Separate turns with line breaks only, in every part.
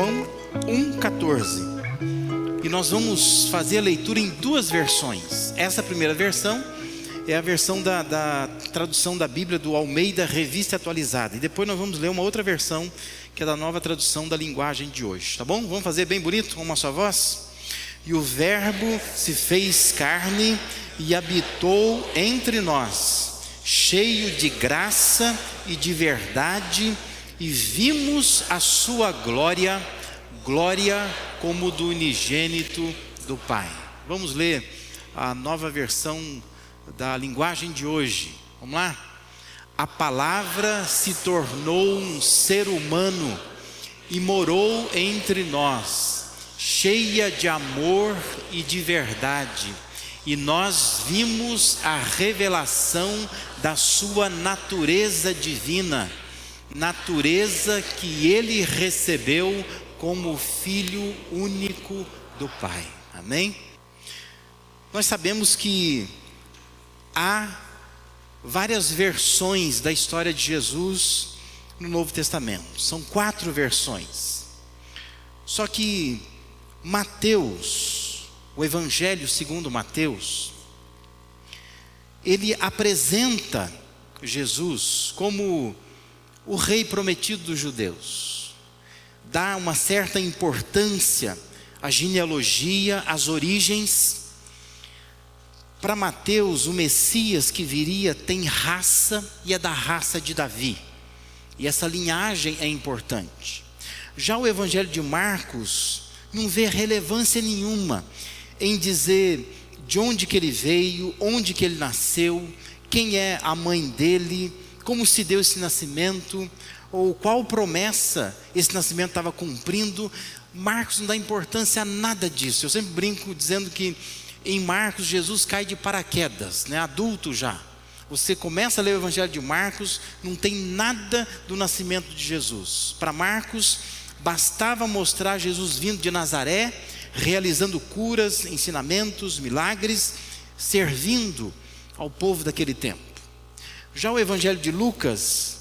João 1,14. E nós vamos fazer a leitura em duas versões. Essa primeira versão é a versão da, da, tradução da Bíblia do Almeida Revista Atualizada. E depois nós vamos ler uma outra versão, que é da nova tradução da linguagem de hoje. Tá bom? Vamos fazer bem bonito, uma só voz? E o Verbo se fez carne e habitou entre nós, cheio de graça e de verdade, e vimos a sua glória glória como do unigênito do Pai. Vamos ler a nova versão da linguagem de hoje. Vamos lá? A palavra se tornou um ser humano e morou entre nós, cheia de amor e de verdade. E nós vimos a revelação da sua natureza divina, natureza que ele recebeu como filho único do Pai. Amém? Nós sabemos que há várias versões da história de Jesus no Novo Testamento. São quatro versões. Só que Mateus, o Evangelho segundo Mateus, ele apresenta Jesus como o rei prometido dos judeus dá uma certa importância à genealogia, às origens. Para Mateus, o Messias que viria tem raça e é da raça de Davi. E essa linhagem é importante. Já o Evangelho de Marcos não vê relevância nenhuma em dizer de onde que ele veio, onde que ele nasceu, quem é a mãe dele, como se deu esse nascimento, ou qual promessa esse nascimento estava cumprindo. Marcos não dá importância a nada disso. Eu sempre brinco dizendo que em Marcos Jesus cai de paraquedas, né? adulto já. Você começa a ler o Evangelho de Marcos, não tem nada do nascimento de Jesus. Para Marcos, bastava mostrar Jesus vindo de Nazaré, realizando curas, ensinamentos, milagres, servindo ao povo daquele tempo. Já o Evangelho de Lucas,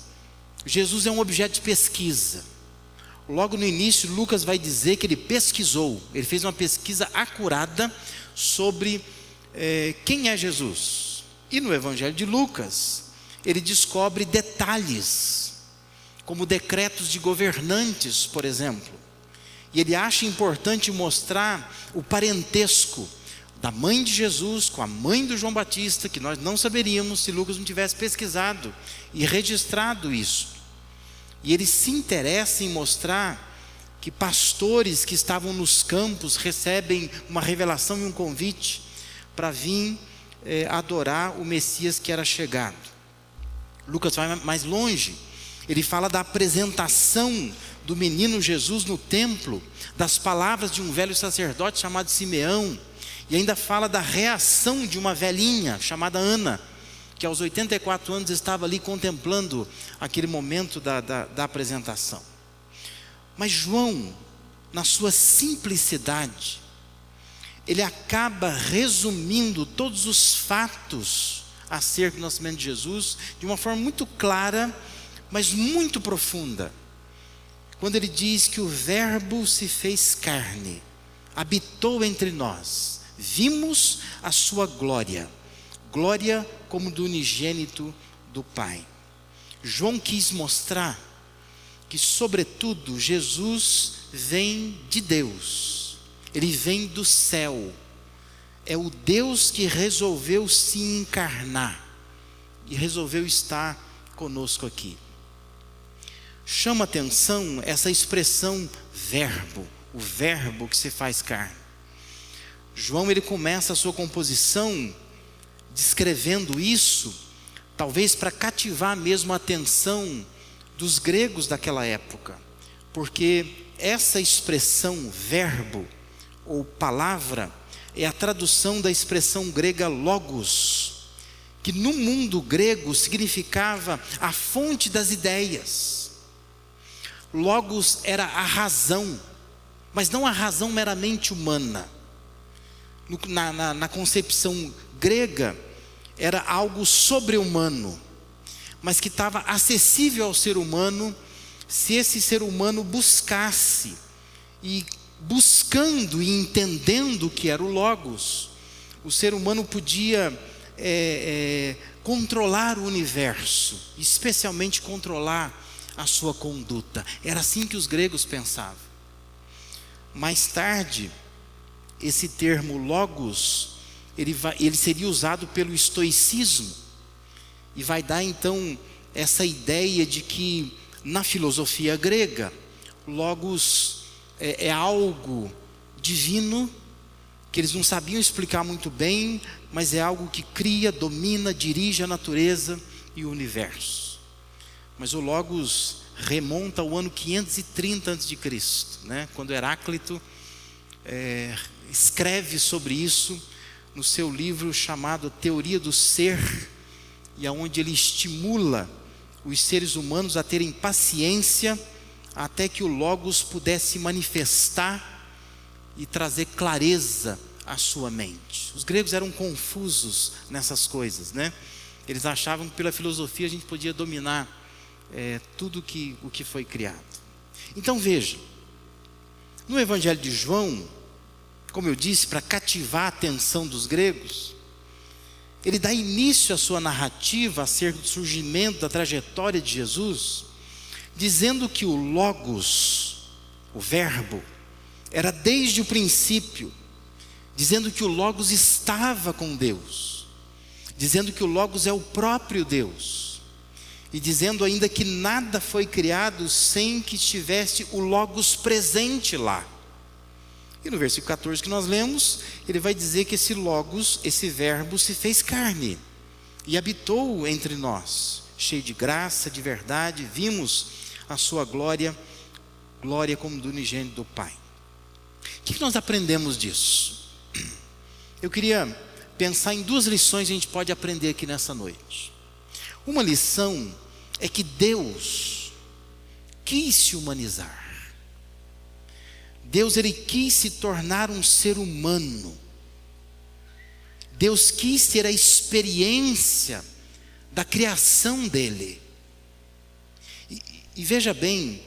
Jesus é um objeto de pesquisa. Logo no início, Lucas vai dizer que ele pesquisou, ele fez uma pesquisa acurada sobre é, quem é Jesus. E no Evangelho de Lucas, ele descobre detalhes, como decretos de governantes, por exemplo. E ele acha importante mostrar o parentesco da mãe de Jesus com a mãe do João Batista, que nós não saberíamos se Lucas não tivesse pesquisado e registrado isso. E ele se interessa em mostrar que pastores que estavam nos campos recebem uma revelação e um convite para vir eh, adorar o Messias que era chegado. Lucas vai mais longe, ele fala da apresentação do menino Jesus no templo, das palavras de um velho sacerdote chamado Simeão e ainda fala da reação de uma velhinha chamada Ana, que aos 84 anos estava ali contemplando aquele momento da, da, da apresentação. Mas João, na sua simplicidade, ele acaba resumindo todos os fatos acerca do nascimento de Jesus de uma forma muito clara, mas muito profunda. Quando ele diz que o Verbo se fez carne, habitou entre nós, vimos a sua glória, glória como do unigênito do Pai. João quis mostrar que, sobretudo, Jesus vem de Deus, ele vem do céu, é o Deus que resolveu se encarnar e resolveu estar conosco aqui. Chama atenção essa expressão verbo, o verbo que se faz carne. João ele começa a sua composição descrevendo isso, talvez para cativar mesmo a atenção dos gregos daquela época, porque essa expressão verbo ou palavra é a tradução da expressão grega logos, que no mundo grego significava a fonte das ideias. Logos era a razão, mas não a razão meramente humana na, na, na concepção grega, era algo sobre-humano, mas que estava acessível ao ser humano se esse ser humano buscasse E buscando e entendendo o que era o Logos, o ser humano podia é, é, controlar o universo, especialmente controlar a sua conduta. Era assim que os gregos pensavam. Mais tarde, esse termo logos, ele, vai, ele seria usado pelo estoicismo, e vai dar então essa ideia de que na filosofia grega, logos é, é algo divino, que eles não sabiam explicar muito bem, mas é algo que cria, domina, dirige a natureza e o universo. Mas o Logos remonta ao ano 530 a.C., né? quando Heráclito é, escreve sobre isso no seu livro chamado Teoria do Ser, e aonde ele estimula os seres humanos a terem paciência até que o Logos pudesse manifestar e trazer clareza à sua mente. Os gregos eram confusos nessas coisas, né? Eles achavam que pela filosofia a gente podia dominar é, tudo que, o que foi criado. Então veja, no Evangelho de João, como eu disse, para cativar a atenção dos gregos, ele dá início à sua narrativa acerca do surgimento da trajetória de Jesus, dizendo que o Logos, o Verbo, era desde o princípio, dizendo que o Logos estava com Deus, dizendo que o Logos é o próprio Deus, e dizendo ainda que nada foi criado sem que estivesse o Logos presente lá. E no versículo 14 que nós lemos, ele vai dizer que esse Logos, esse Verbo, se fez carne e habitou entre nós, cheio de graça, de verdade, vimos a sua glória, glória como do unigênito do Pai. O que nós aprendemos disso? Eu queria pensar em duas lições que a gente pode aprender aqui nessa noite. Uma lição é que Deus quis se humanizar. Deus ele quis se tornar um ser humano. Deus quis ter a experiência da criação dele. E, e veja bem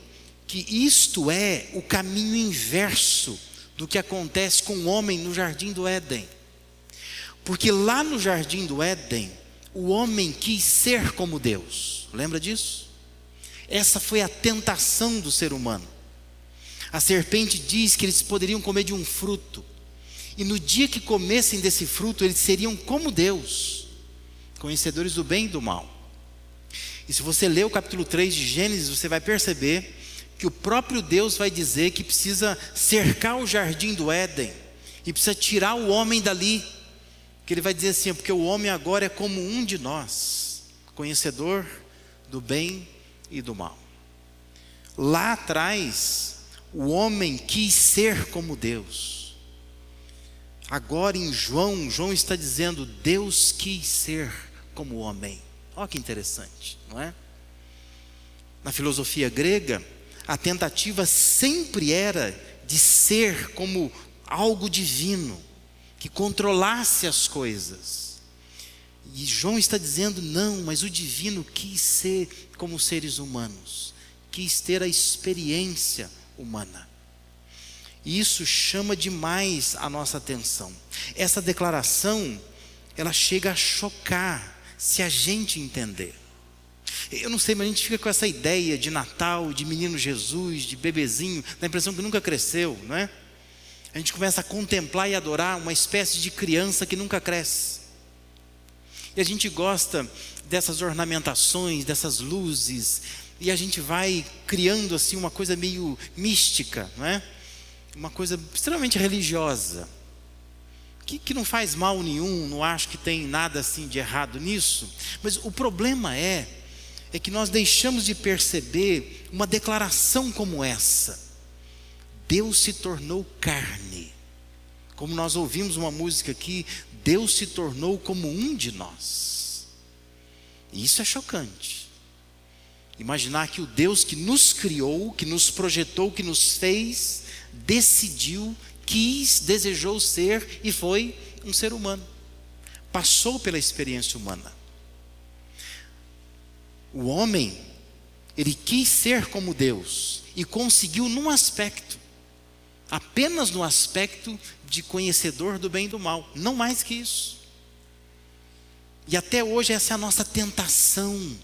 que isto é o caminho inverso do que acontece com o homem no jardim do Éden. Porque lá no jardim do Éden, o homem quis ser como Deus. Lembra disso? Essa foi a tentação do ser humano. A serpente diz que eles poderiam comer de um fruto. E no dia que comessem desse fruto, eles seriam como Deus, conhecedores do bem e do mal. E se você ler o capítulo 3 de Gênesis, você vai perceber que o próprio Deus vai dizer que precisa cercar o jardim do Éden e precisa tirar o homem dali. Que ele vai dizer assim, porque o homem agora é como um de nós, conhecedor do bem e do mal. Lá atrás, o homem quis ser como Deus. Agora em João, João está dizendo: Deus quis ser como homem. Olha que interessante, não é? Na filosofia grega, a tentativa sempre era de ser como algo divino, que controlasse as coisas. E João está dizendo: não, mas o divino quis ser como seres humanos, quis ter a experiência humana. E isso chama demais a nossa atenção. Essa declaração, ela chega a chocar se a gente entender. Eu não sei, mas a gente fica com essa ideia de Natal, de menino Jesus, de bebezinho, dá a impressão que nunca cresceu, não é? A gente começa a contemplar e adorar uma espécie de criança que nunca cresce. E a gente gosta dessas ornamentações, dessas luzes, e a gente vai criando assim uma coisa meio mística, não é? Uma coisa extremamente religiosa. Que, que não faz mal nenhum, não acho que tem nada assim de errado nisso, mas o problema é é que nós deixamos de perceber uma declaração como essa. Deus se tornou carne. Como nós ouvimos uma música aqui, Deus se tornou como um de nós. E isso é chocante. Imaginar que o Deus que nos criou, que nos projetou, que nos fez, decidiu, quis, desejou ser e foi um ser humano. Passou pela experiência humana. O homem, ele quis ser como Deus e conseguiu num aspecto. apenas no aspecto de conhecedor do bem e do mal, não mais que isso. E até hoje essa é a nossa tentação.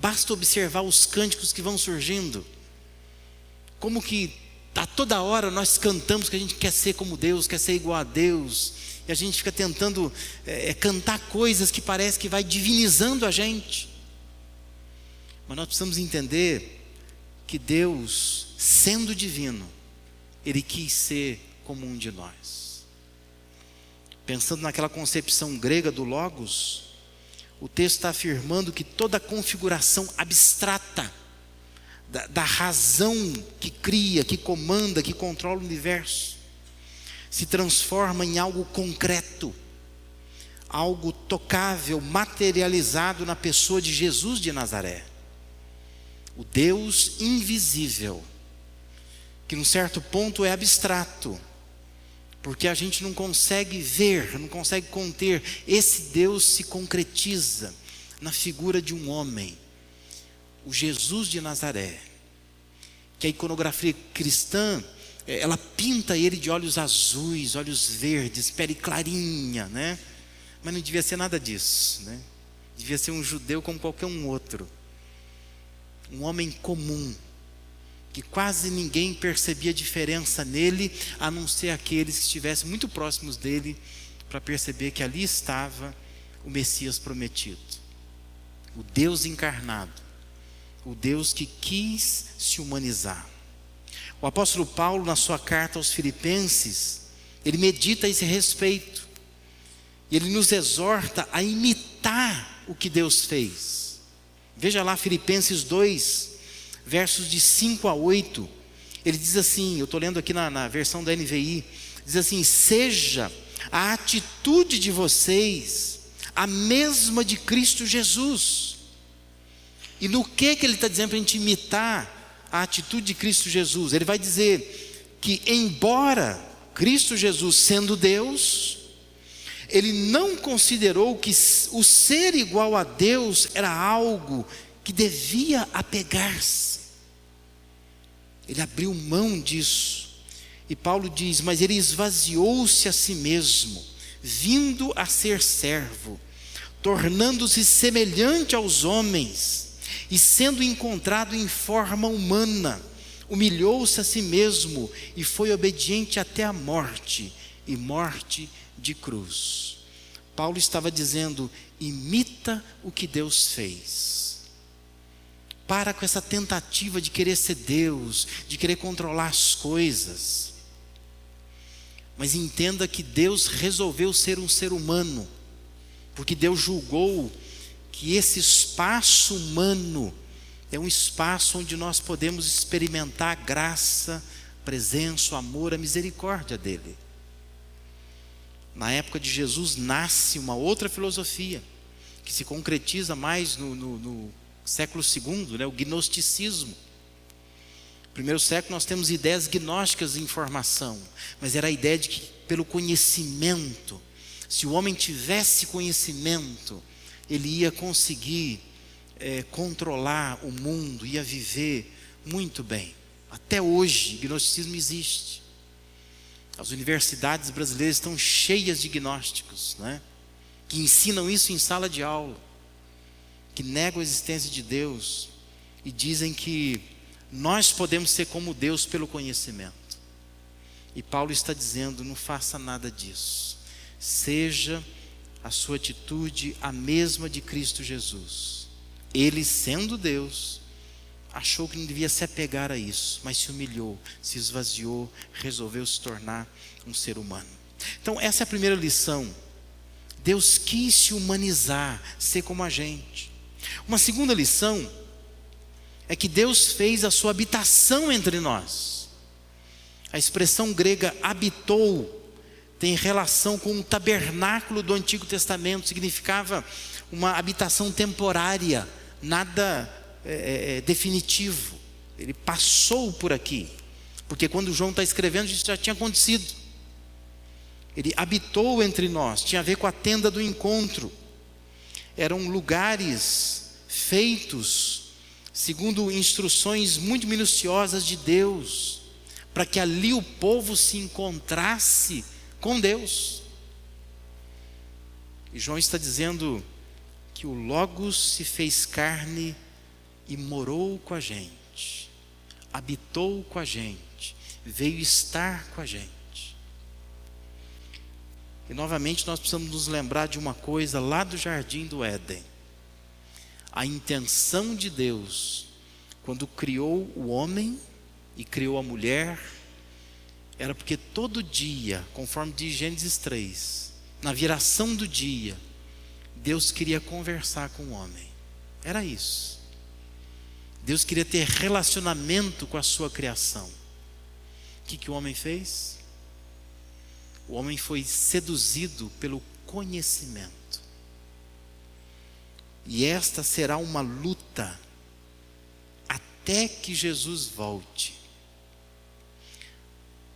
Basta observar os cânticos que vão surgindo. Como que a toda hora nós cantamos que a gente quer ser como Deus, quer ser igual a Deus, e a gente fica tentando é, cantar coisas que parece que vai divinizando a gente. Mas nós precisamos entender que Deus, sendo divino, Ele quis ser como um de nós. Pensando naquela concepção grega do Logos, o texto está afirmando que toda a configuração abstrata da, da razão que cria, que comanda, que controla o universo, se transforma em algo concreto, algo tocável, materializado na pessoa de Jesus de Nazaré. O Deus invisível, que num certo ponto é abstrato, porque a gente não consegue ver, não consegue conter, esse Deus se concretiza na figura de um homem o Jesus de Nazaré, que a iconografia cristã, eh, ela pinta ele de olhos azuis, olhos verdes, pele clarinha, né? Mas não devia ser nada disso, né? Devia ser um judeu como qualquer um outro. Um homem comum, que quase ninguém percebia diferença nele, a não ser aqueles que estivessem muito próximos dele, para perceber que ali estava o Messias prometido, o Deus encarnado, o Deus que quis se humanizar. O apóstolo Paulo, na sua carta aos Filipenses, ele medita a esse respeito. E ele nos exorta a imitar o que Deus fez. Veja lá Filipenses 2, versos de 5 a 8. Ele diz assim: eu estou lendo aqui na, na versão da NVI, diz assim: Seja a atitude de vocês a mesma de Cristo Jesus e no que, que ele está dizendo para a gente imitar a atitude de Cristo Jesus? Ele vai dizer que, embora Cristo Jesus sendo Deus, ele não considerou que o ser igual a Deus era algo que devia apegar-se. Ele abriu mão disso. E Paulo diz: Mas ele esvaziou-se a si mesmo, vindo a ser servo, tornando-se semelhante aos homens e sendo encontrado em forma humana, humilhou-se a si mesmo e foi obediente até a morte e morte de cruz. Paulo estava dizendo: imita o que Deus fez. Para com essa tentativa de querer ser Deus, de querer controlar as coisas. Mas entenda que Deus resolveu ser um ser humano, porque Deus julgou que esse espaço humano é um espaço onde nós podemos experimentar a graça, a presença, o amor, a misericórdia dele. Na época de Jesus nasce uma outra filosofia, que se concretiza mais no, no, no século II, né, o gnosticismo. No primeiro século nós temos ideias gnósticas de informação, mas era a ideia de que pelo conhecimento, se o homem tivesse conhecimento, ele ia conseguir é, controlar o mundo, ia viver muito bem. Até hoje, gnosticismo existe. As universidades brasileiras estão cheias de gnósticos, né? que ensinam isso em sala de aula, que negam a existência de Deus e dizem que nós podemos ser como Deus pelo conhecimento. E Paulo está dizendo: não faça nada disso. Seja a sua atitude a mesma de Cristo Jesus. Ele, sendo Deus, achou que não devia se apegar a isso, mas se humilhou, se esvaziou, resolveu se tornar um ser humano. Então, essa é a primeira lição. Deus quis se humanizar, ser como a gente. Uma segunda lição é que Deus fez a sua habitação entre nós. A expressão grega habitou tem relação com o tabernáculo do Antigo Testamento, significava uma habitação temporária, nada é, é, é, definitivo. Ele passou por aqui, porque quando João está escrevendo, isso já tinha acontecido. Ele habitou entre nós, tinha a ver com a tenda do encontro. Eram lugares feitos segundo instruções muito minuciosas de Deus para que ali o povo se encontrasse com Deus. E João está dizendo que o Logos se fez carne e morou com a gente, habitou com a gente, veio estar com a gente. E novamente nós precisamos nos lembrar de uma coisa lá do jardim do Éden. A intenção de Deus, quando criou o homem e criou a mulher, era porque todo dia, conforme diz Gênesis 3, na viração do dia, Deus queria conversar com o homem. Era isso. Deus queria ter relacionamento com a sua criação. O que, que o homem fez? O homem foi seduzido pelo conhecimento. E esta será uma luta até que Jesus volte.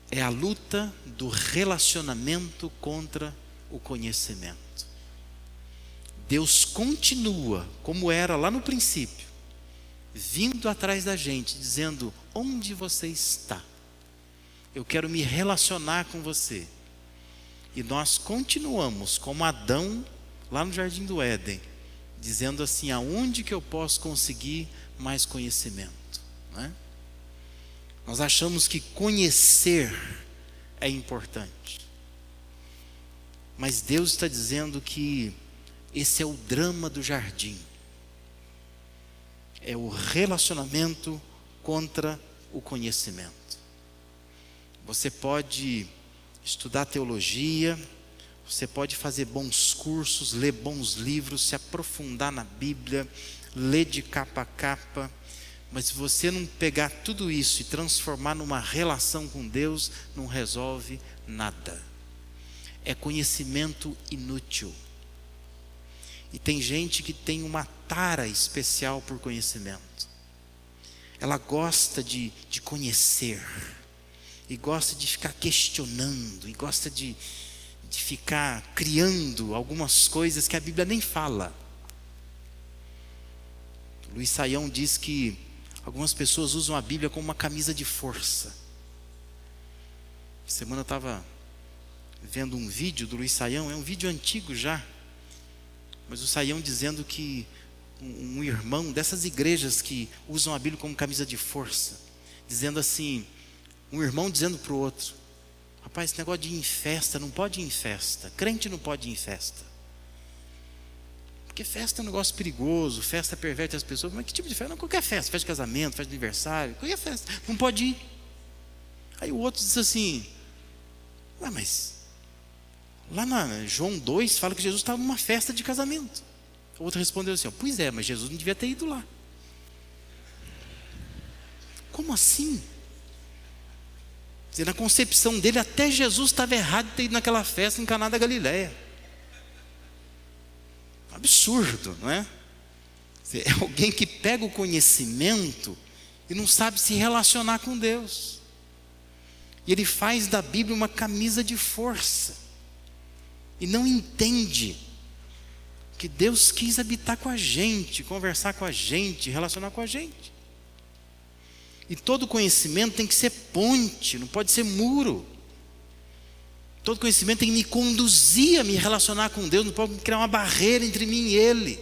É a luta do relacionamento contra o conhecimento. Deus continua como era lá no princípio, vindo atrás da gente, dizendo: Onde você está? Eu quero me relacionar com você. E nós continuamos como Adão lá no jardim do Éden, dizendo assim: aonde que eu posso conseguir mais conhecimento? É? Nós achamos que conhecer é importante, mas Deus está dizendo que esse é o drama do jardim. É o relacionamento contra o conhecimento. Você pode estudar teologia, você pode fazer bons cursos, ler bons livros, se aprofundar na Bíblia, ler de capa a capa, mas se você não pegar tudo isso e transformar numa relação com Deus, não resolve nada. É conhecimento inútil. E tem gente que tem uma tara especial por conhecimento. Ela gosta de, de conhecer, e gosta de ficar questionando, e gosta de, de ficar criando algumas coisas que a Bíblia nem fala. Luiz Saião diz que algumas pessoas usam a Bíblia como uma camisa de força. Semana eu estava vendo um vídeo do Luiz Saião, é um vídeo antigo já, mas o Saião dizendo que um, um irmão dessas igrejas que usam a Bíblia como camisa de força, dizendo assim, um irmão dizendo para o outro, rapaz, esse negócio de ir em festa, não pode ir em festa, crente não pode ir em festa. Porque festa é um negócio perigoso, festa perverte as pessoas. Mas que tipo de festa? Não, qualquer festa, festa de casamento, festa de aniversário, qualquer festa, não pode ir. Aí o outro diz assim, ué, mas Lá na João 2 fala que Jesus estava numa festa de casamento. O outro respondeu assim: Pois é, mas Jesus não devia ter ido lá. Como assim? Na concepção dele, até Jesus estava errado de ter ido naquela festa em Caná da Galileia. Absurdo, não é? É alguém que pega o conhecimento e não sabe se relacionar com Deus. E ele faz da Bíblia uma camisa de força e não entende que Deus quis habitar com a gente, conversar com a gente, relacionar com a gente. E todo conhecimento tem que ser ponte, não pode ser muro. Todo conhecimento tem que me conduzir a me relacionar com Deus, não pode criar uma barreira entre mim e Ele.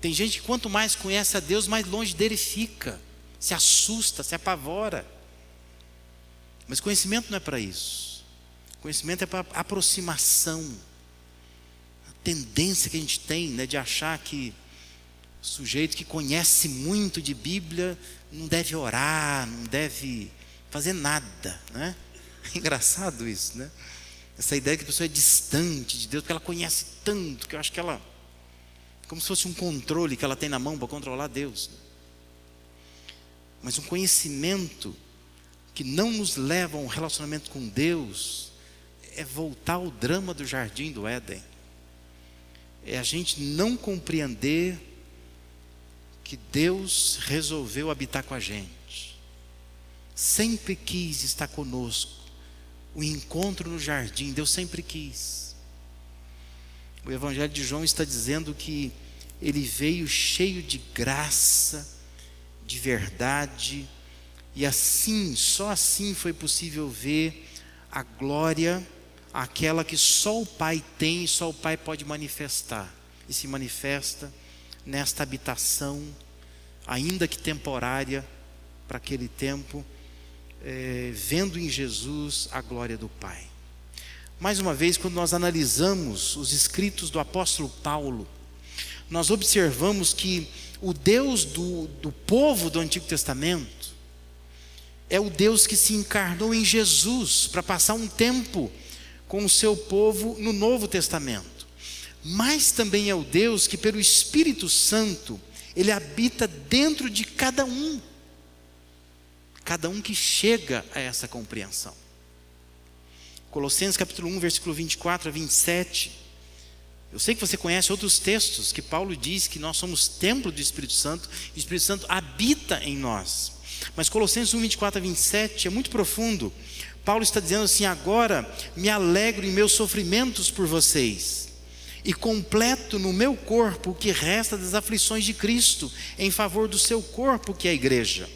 Tem gente que quanto mais conhece a Deus, mais longe dele fica, se assusta, se apavora. Mas conhecimento não é para isso. Conhecimento é para aproximação. A tendência que a gente tem né, de achar que sujeito que conhece muito de Bíblia não deve orar, não deve fazer nada. Né? É engraçado isso, né? Essa ideia que a pessoa é distante de Deus, porque ela conhece tanto, que eu acho que ela. Como se fosse um controle que ela tem na mão para controlar Deus. Mas um conhecimento que não nos leva a um relacionamento com Deus, é voltar ao drama do jardim do Éden. É a gente não compreender que Deus resolveu habitar com a gente. Sempre quis estar conosco. O encontro no jardim, Deus sempre quis. O Evangelho de João está dizendo que ele veio cheio de graça, de verdade E assim, só assim foi possível ver a glória, aquela que só o Pai tem só o Pai pode manifestar. E se manifesta nesta habitação, ainda que temporária, para aquele tempo, é, vendo em Jesus a glória do Pai. Mais uma vez, quando nós analisamos os escritos do apóstolo Paulo, nós observamos que o Deus do, do povo do Antigo Testamento é o Deus que se encarnou em Jesus para passar um tempo com o seu povo no Novo Testamento. Mas também é o Deus que, pelo Espírito Santo, ele habita dentro de cada um. Cada um que chega a essa compreensão. Colossenses capítulo 1, versículo 24 a 27 eu sei que você conhece outros textos que Paulo diz que nós somos templo do Espírito Santo e o Espírito Santo habita em nós. Mas Colossenses 1, 24 a 27 é muito profundo. Paulo está dizendo assim: agora me alegro em meus sofrimentos por vocês e completo no meu corpo o que resta das aflições de Cristo em favor do seu corpo, que é a igreja.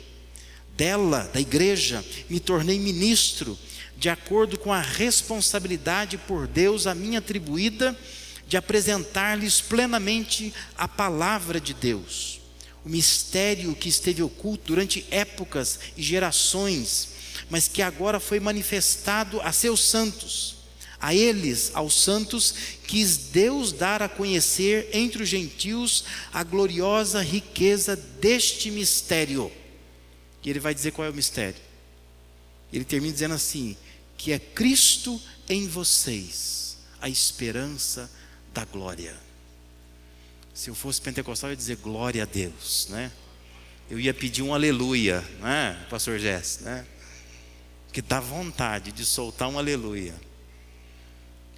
Dela, da igreja, me tornei ministro, de acordo com a responsabilidade por Deus a mim atribuída de apresentar-lhes plenamente a palavra de Deus, o mistério que esteve oculto durante épocas e gerações, mas que agora foi manifestado a seus santos. A eles, aos santos, quis Deus dar a conhecer entre os gentios a gloriosa riqueza deste mistério. E ele vai dizer qual é o mistério. Ele termina dizendo assim: que é Cristo em vocês, a esperança da glória. Se eu fosse pentecostal, eu ia dizer glória a Deus, né? Eu ia pedir um aleluia, né, pastor Jess, né? Que dá vontade de soltar um aleluia.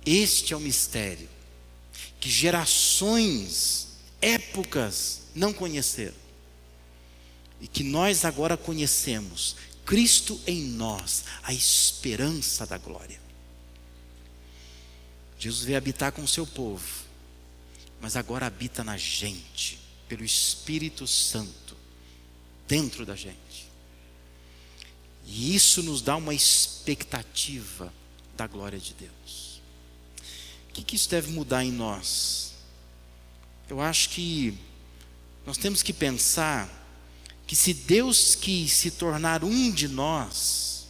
Este é o mistério que gerações, épocas não conheceram. E que nós agora conhecemos, Cristo em nós, a esperança da glória. Jesus veio habitar com o seu povo, mas agora habita na gente, pelo Espírito Santo, dentro da gente. E isso nos dá uma expectativa da glória de Deus. O que, que isso deve mudar em nós? Eu acho que nós temos que pensar que se Deus quis se tornar um de nós,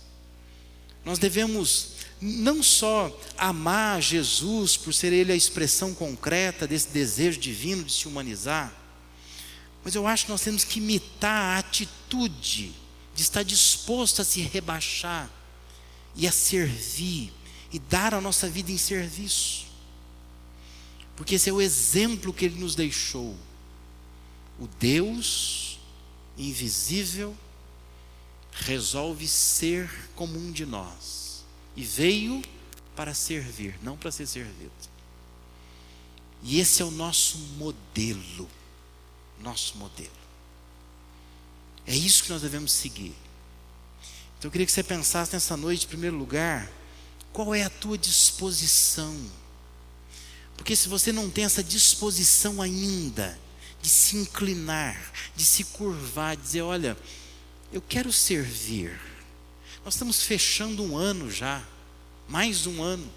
nós devemos não só amar Jesus por ser ele a expressão concreta desse desejo divino de se humanizar, mas eu acho que nós temos que imitar a atitude de estar disposto a se rebaixar e a servir e dar a nossa vida em serviço. Porque esse é o exemplo que ele nos deixou. O Deus invisível resolve ser como um de nós e veio para servir, não para ser servido. E esse é o nosso modelo. Nosso modelo. É isso que nós devemos seguir. Então eu queria que você pensasse nessa noite, em primeiro lugar, qual é a tua disposição? Porque se você não tem essa disposição ainda de se inclinar, de se curvar, de dizer, olha, eu quero servir nós estamos fechando um ano já, mais um ano.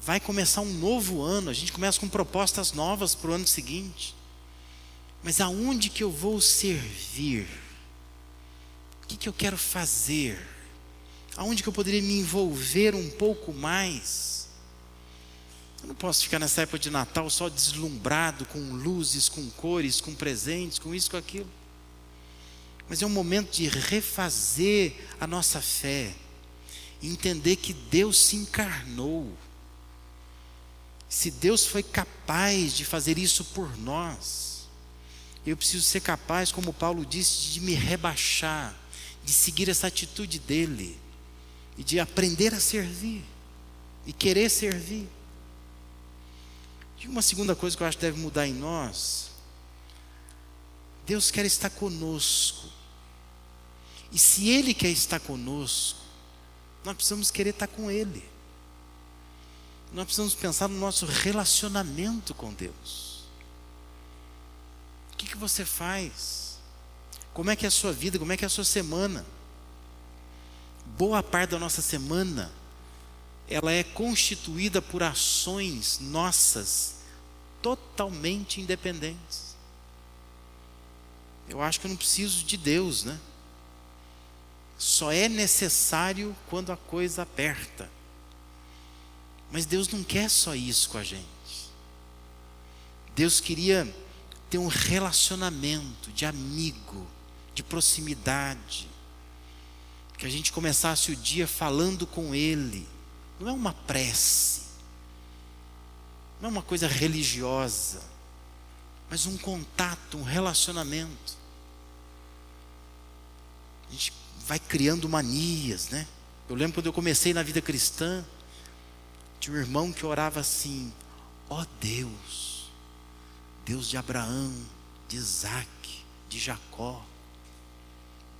Vai começar um novo ano, a gente começa com propostas novas para o ano seguinte. Mas aonde que eu vou servir? O que, que eu quero fazer? Aonde que eu poderia me envolver um pouco mais? Eu não posso ficar nessa época de Natal só deslumbrado com luzes, com cores, com presentes, com isso, com aquilo mas é um momento de refazer a nossa fé, entender que Deus se encarnou. Se Deus foi capaz de fazer isso por nós, eu preciso ser capaz, como Paulo disse, de me rebaixar, de seguir essa atitude dele e de aprender a servir e querer servir. E uma segunda coisa que eu acho que deve mudar em nós, Deus quer estar conosco e se Ele quer estar conosco, nós precisamos querer estar com Ele. Nós precisamos pensar no nosso relacionamento com Deus. O que, que você faz? Como é que é a sua vida? Como é que é a sua semana? Boa parte da nossa semana ela é constituída por ações nossas totalmente independentes. Eu acho que eu não preciso de Deus, né? Só é necessário quando a coisa aperta. Mas Deus não quer só isso com a gente. Deus queria ter um relacionamento de amigo, de proximidade. Que a gente começasse o dia falando com Ele. Não é uma prece, não é uma coisa religiosa, mas um contato, um relacionamento. A gente vai criando manias, né? Eu lembro quando eu comecei na vida cristã, tinha um irmão que orava assim: ó oh Deus, Deus de Abraão, de Isaac, de Jacó,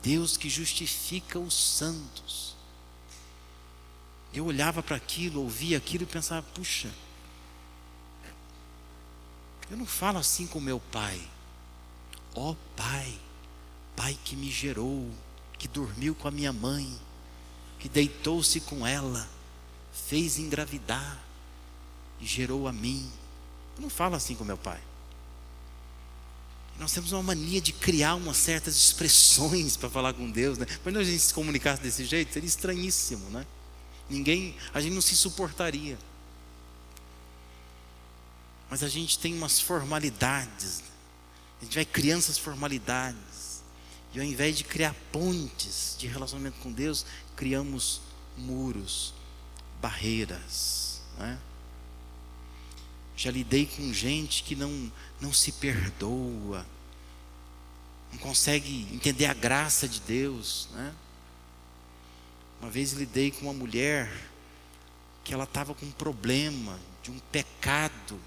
Deus que justifica os santos. Eu olhava para aquilo, ouvia aquilo e pensava: puxa, eu não falo assim com meu pai. Ó oh, Pai, Pai que me gerou, que dormiu com a minha mãe, que deitou-se com ela, fez engravidar e gerou a mim. Eu não falo assim com meu pai. Nós temos uma mania de criar umas certas expressões para falar com Deus, né? Mas não a gente se comunicasse desse jeito, seria estranhíssimo, né? Ninguém, a gente não se suportaria. Mas a gente tem umas formalidades. A gente vai criando essas formalidades. E ao invés de criar pontes de relacionamento com Deus, criamos muros, barreiras. Né? Já lidei com gente que não, não se perdoa, não consegue entender a graça de Deus. Né? Uma vez lidei com uma mulher que ela estava com um problema de um pecado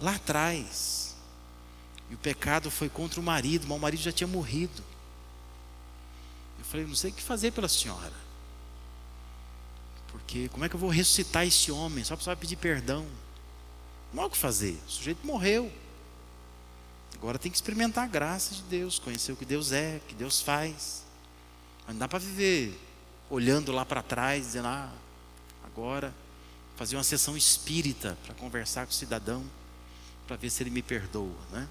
lá atrás. E o pecado foi contra o marido, mas o marido já tinha morrido. Eu falei, não sei o que fazer pela senhora. Porque como é que eu vou ressuscitar esse homem? Só para pedir perdão. Não há o que fazer. O sujeito morreu. Agora tem que experimentar a graça de Deus, conhecer o que Deus é, o que Deus faz. Mas não dá para viver olhando lá para trás, dizendo, ah, agora fazer uma sessão espírita para conversar com o cidadão para ver se ele me perdoa, né?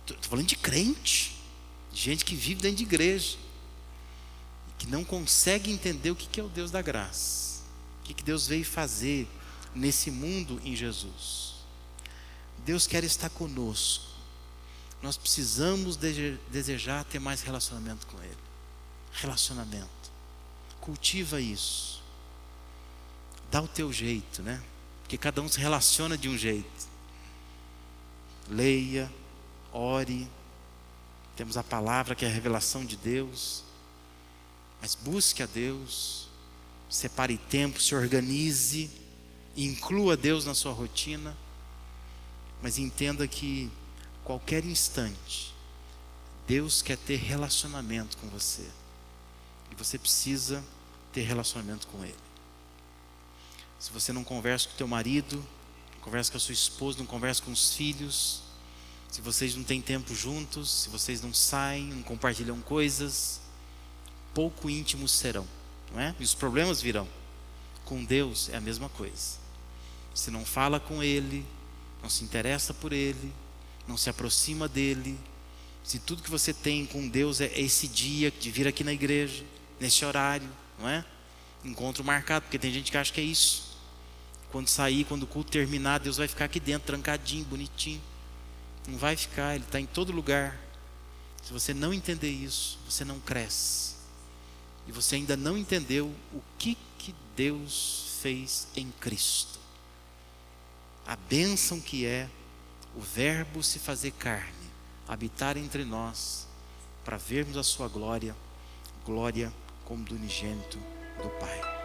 Estou falando de crente, de gente que vive dentro de igreja, que não consegue entender o que é o Deus da graça, o que Deus veio fazer nesse mundo em Jesus. Deus quer estar conosco. Nós precisamos desejar ter mais relacionamento com Ele. Relacionamento. Cultiva isso. Dá o teu jeito, né? Porque cada um se relaciona de um jeito. Leia, ore, temos a palavra que é a revelação de Deus, mas busque a Deus, separe tempo, se organize, inclua Deus na sua rotina, mas entenda que qualquer instante, Deus quer ter relacionamento com você, e você precisa ter relacionamento com Ele. Se você não conversa com o teu marido, não conversa com a sua esposa, não conversa com os filhos, se vocês não têm tempo juntos, se vocês não saem, não compartilham coisas, pouco íntimos serão, não é? E os problemas virão. Com Deus é a mesma coisa. Se não fala com Ele, não se interessa por Ele, não se aproxima dele, se tudo que você tem com Deus é esse dia de vir aqui na igreja, nesse horário, não é? Encontro marcado, porque tem gente que acha que é isso. Quando sair, quando o culto terminar, Deus vai ficar aqui dentro, trancadinho, bonitinho. Não vai ficar, Ele está em todo lugar. Se você não entender isso, você não cresce. E você ainda não entendeu o que, que Deus fez em Cristo. A bênção que é o Verbo se fazer carne, habitar entre nós, para vermos a Sua glória, glória como do unigênito do Pai.